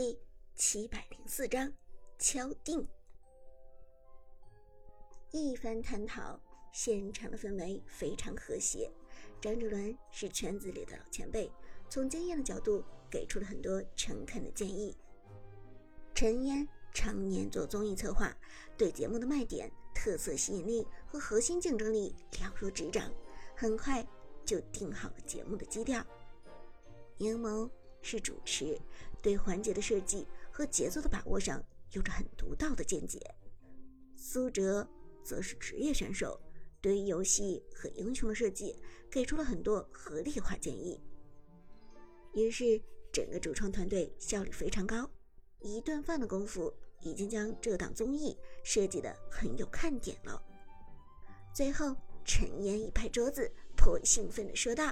第七百零四章敲定。一番探讨，现场的氛围非常和谐。张哲伦是圈子里的老前辈，从经验的角度给出了很多诚恳的建议。陈烟常年做综艺策划，对节目的卖点、特色吸引力和核心竞争力了如指掌，很快就定好了节目的基调。阴谋是主持，对环节的设计和节奏的把握上有着很独到的见解。苏哲则是职业选手。对于游戏和英雄的设计，给出了很多合理化建议。于是，整个主创团队效率非常高，一顿饭的功夫已经将这档综艺设计的很有看点了。最后，陈岩一拍桌子，颇为兴奋地说道：“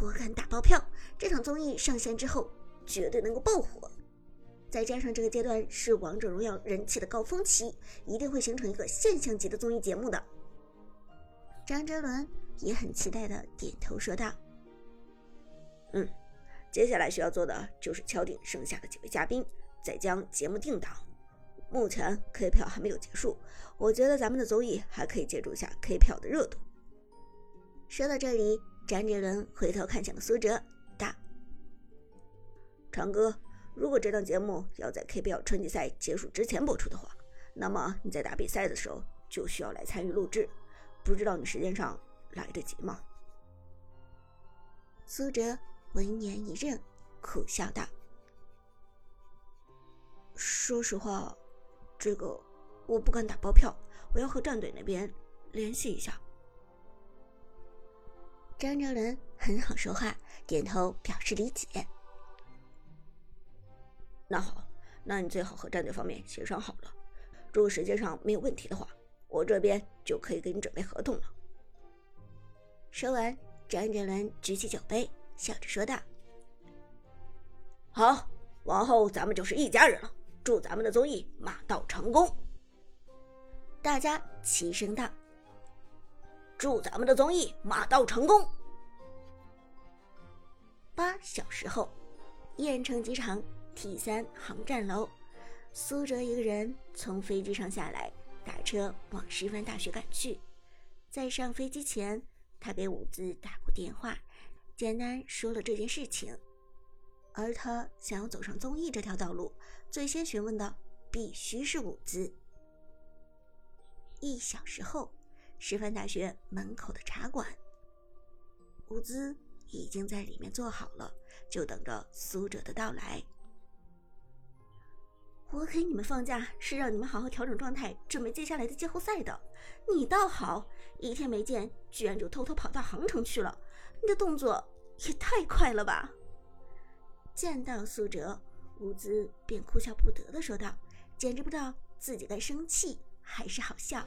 我敢打包票，这场综艺上线之后，绝对能够爆火。”再加上这个阶段是王者荣耀人气的高峰期，一定会形成一个现象级的综艺节目的。张哲伦也很期待的点头说道：“嗯，接下来需要做的就是敲定剩下的几位嘉宾，再将节目定档。目前 K 票还没有结束，我觉得咱们的综艺还可以借助一下 K 票的热度。”说到这里，詹杰伦回头看向了苏哲，道：“长哥。”如果这档节目要在 KPL 春季赛结束之前播出的话，那么你在打比赛的时候就需要来参与录制，不知道你时间上来得及吗？苏哲闻言一愣，苦笑道：“说实话，这个我不敢打包票，我要和战队那边联系一下。”张哲伦很好说话，点头表示理解。那好，那你最好和战队方面协商好了。如果时间上没有问题的话，我这边就可以给你准备合同了。说完，张哲伦举起酒杯，笑着说道：“好，往后咱们就是一家人了。祝咱们的综艺马到成功！”大家齐声道：“祝咱们的综艺马到成功！”八小时后，燕城机场。T 三航站楼，苏哲一个人从飞机上下来，打车往师范大学赶去。在上飞机前，他给伍兹打过电话，简单说了这件事情。而他想要走上综艺这条道路，最先询问的必须是伍兹。一小时后，师范大学门口的茶馆，伍兹已经在里面坐好了，就等着苏哲的到来。我给你们放假是让你们好好调整状态，准备接下来的季后赛的。你倒好，一天没见，居然就偷偷跑到杭城去了。你的动作也太快了吧！见到苏哲，吴兹便哭笑不得的说道：“简直不知道自己该生气还是好笑。”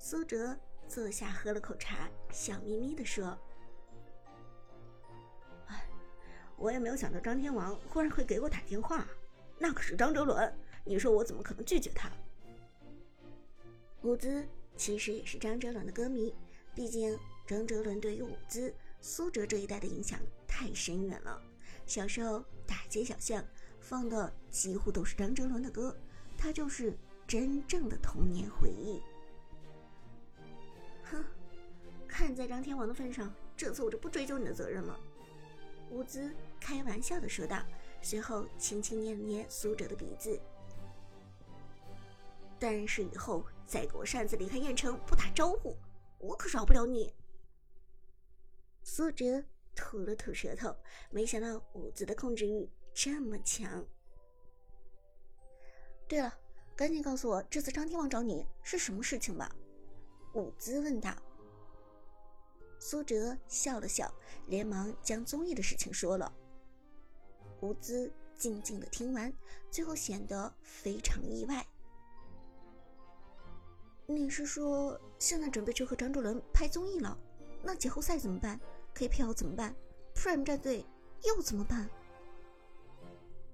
苏哲坐下喝了口茶，笑眯眯的说：“我也没有想到张天王忽然会给我打电话。”那可是张哲伦，你说我怎么可能拒绝他？伍兹其实也是张哲伦的歌迷，毕竟张哲伦对于伍兹、苏哲这一代的影响太深远了。小时候大街小巷放的几乎都是张哲伦的歌，他就是真正的童年回忆。哼，看在张天王的份上，这次我就不追究你的责任了。伍兹开玩笑的说道。随后，轻轻捏了捏苏哲的鼻子。但是以后再给我擅自离开燕城不打招呼，我可饶不了你。苏哲吐了吐舌头，没想到伍兹的控制欲这么强。对了，赶紧告诉我，这次张天王找你是什么事情吧？伍兹问道。苏哲笑了笑，连忙将综艺的事情说了。伍兹静静的听完，最后显得非常意外。你是说现在准备去和张哲伦拍综艺了？那季后赛怎么办？KPL 怎么办？Prime 战队又怎么办？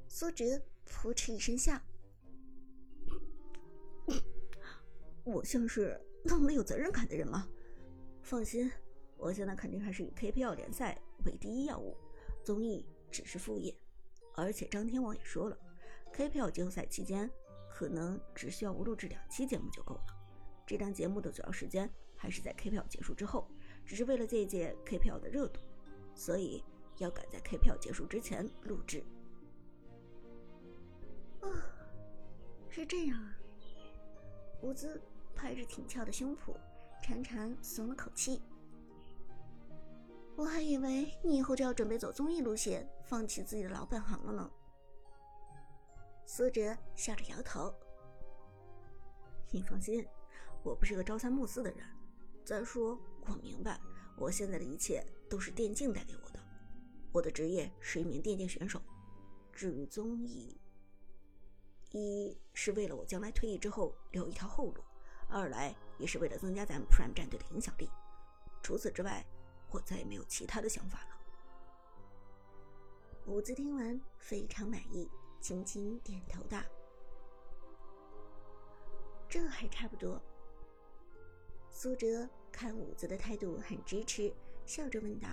苏哲扑哧一声笑：“我像是那么没有责任感的人吗？放心，我现在肯定还是以 KPL 联赛为第一要务，综艺只是副业。”而且张天王也说了，KPL 季后赛期间可能只需要我录制两期节目就够了。这档节目的主要时间还是在 KPL 结束之后，只是为了借一借 KPL 的热度，所以要赶在 KPL 结束之前录制。哦，是这样啊。伍兹拍着挺翘的胸脯，长长松了口气。我还以为你以后就要准备走综艺路线，放弃自己的老本行了呢。苏哲笑着摇头。你放心，我不是个朝三暮四的人。再说，我明白，我现在的一切都是电竞带给我的。我的职业是一名电竞选手。至于综艺，一是为了我将来退役之后留一条后路，二来也是为了增加咱们 Prime 战队的影响力。除此之外。我再也没有其他的想法了。伍兹听完非常满意，轻轻点头道：“这还差不多。”苏哲看伍兹的态度很支持，笑着问道：“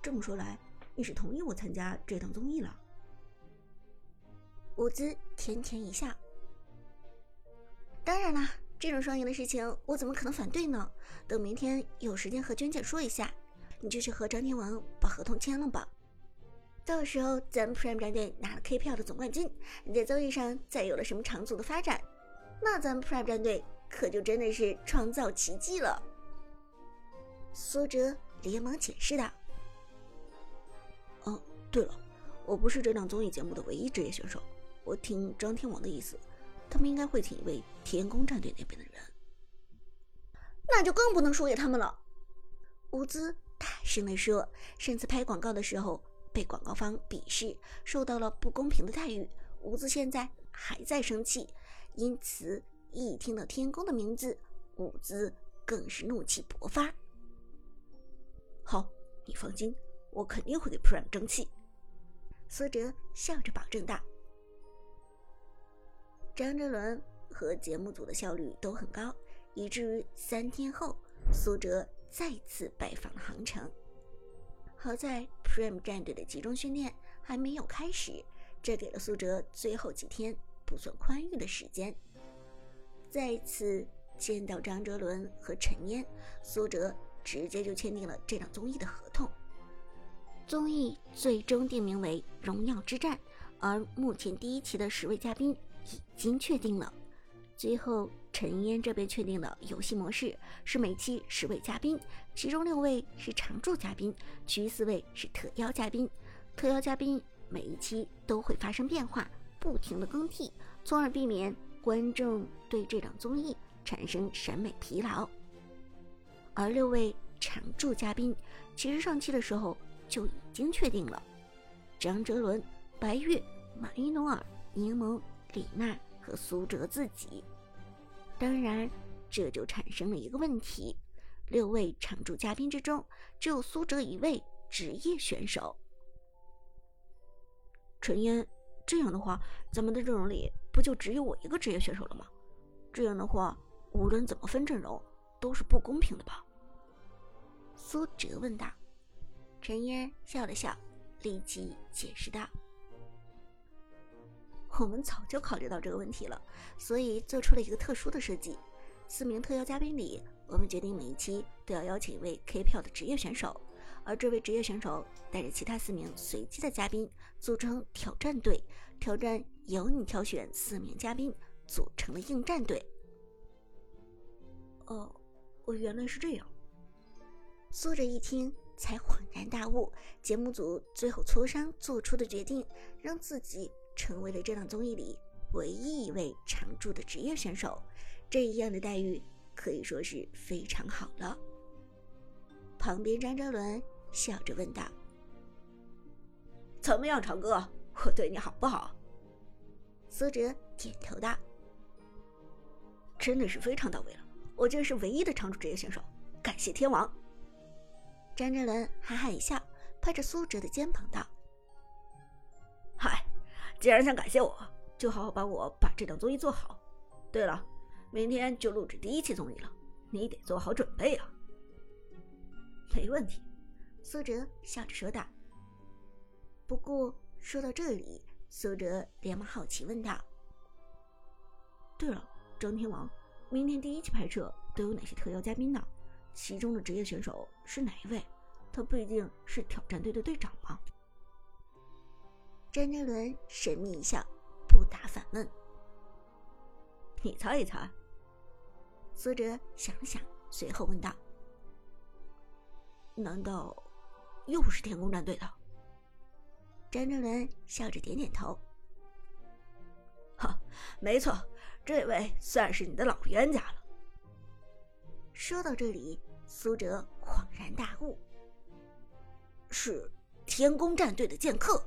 这么说来，你是同意我参加这档综艺了？”伍兹甜甜一笑：“当然啦。”这种双赢的事情，我怎么可能反对呢？等明天有时间和娟姐说一下，你就去和张天王把合同签了吧。到时候咱们 Prime 战队拿了 KPL 的总冠军，你在综艺上再有了什么长足的发展，那咱们 Prime 战队可就真的是创造奇迹了。苏哲连忙解释道：“哦，对了，我不是这档综艺节目的唯一职业选手，我听张天王的意思。”他们应该会请一位天宫战队那边的人，那就更不能输给他们了。伍兹大声地说：“上次拍广告的时候被广告方鄙视，受到了不公平的待遇。伍兹现在还在生气，因此一听到天宫的名字，伍兹更是怒气勃发。”好，你放心，我肯定会给 Prime 争气。”苏哲笑着保证道。张哲伦和节目组的效率都很高，以至于三天后，苏哲再次拜访了杭城。好在 Prime 战队的集中训练还没有开始，这给了苏哲最后几天不算宽裕的时间。再次见到张哲伦和陈嫣，苏哲直接就签订了这档综艺的合同。综艺最终定名为《荣耀之战》，而目前第一期的十位嘉宾。已经确定了。最后，陈烟这边确定的游戏模式是每期十位嘉宾，其中六位是常驻嘉宾，其余四位是特邀嘉宾。特邀嘉宾每一期都会发生变化，不停的更替，从而避免观众对这档综艺产生审美疲劳。而六位常驻嘉宾，其实上期的时候就已经确定了：张哲伦、白月、马伊努尔、柠檬。李娜和苏哲自己，当然，这就产生了一个问题：六位常驻嘉宾之中，只有苏哲一位职业选手。陈烟，这样的话，咱们的阵容里不就只有我一个职业选手了吗？这样的话，无论怎么分阵容，都是不公平的吧？苏哲问道。陈烟笑了笑，立即解释道。我们早就考虑到这个问题了，所以做出了一个特殊的设计。四名特邀嘉宾里，我们决定每一期都要邀请一位 K 票的职业选手，而这位职业选手带着其他四名随机的嘉宾组成挑战队，挑战由你挑选四名嘉宾组成的应战队。哦，我原来是这样。苏哲一听才恍然大悟，节目组最后磋商做出的决定，让自己。成为了这档综艺里唯一一位常驻的职业选手，这样的待遇可以说是非常好了。旁边张哲伦笑着问道：“怎么样，长哥，我对你好不好？”苏哲点头道：“真的是非常到位了，我竟是唯一的常驻职业选手，感谢天王。”张哲伦哈哈一笑，拍着苏哲的肩膀道：“。”既然想感谢我，就好好帮我把这档综艺做好。对了，明天就录制第一期综艺了，你得做好准备啊。没问题，苏哲笑着说道。不过说到这里，苏哲连忙好奇问道：“对了，张天王，明天第一期拍摄都有哪些特邀嘉宾呢？其中的职业选手是哪一位？他不一定是挑战队的队长吗？”张哲伦神秘一笑，不答反问：“你猜一猜。”苏哲想了想，随后问道：“难道又是天宫战队的？”张哲伦笑着点点头：“哈，没错，这位算是你的老冤家了。”说到这里，苏哲恍然大悟：“是天宫战队的剑客。”